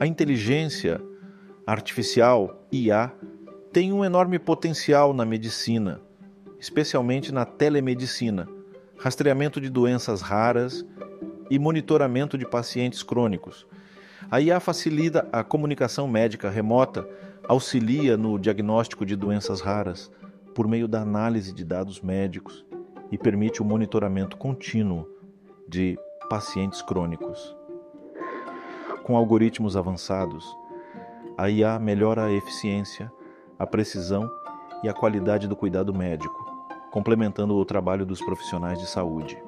A inteligência artificial, IA, tem um enorme potencial na medicina, especialmente na telemedicina, rastreamento de doenças raras e monitoramento de pacientes crônicos. A IA facilita a comunicação médica remota, auxilia no diagnóstico de doenças raras por meio da análise de dados médicos e permite o monitoramento contínuo de pacientes crônicos. Com algoritmos avançados, a IA melhora a eficiência, a precisão e a qualidade do cuidado médico, complementando o trabalho dos profissionais de saúde.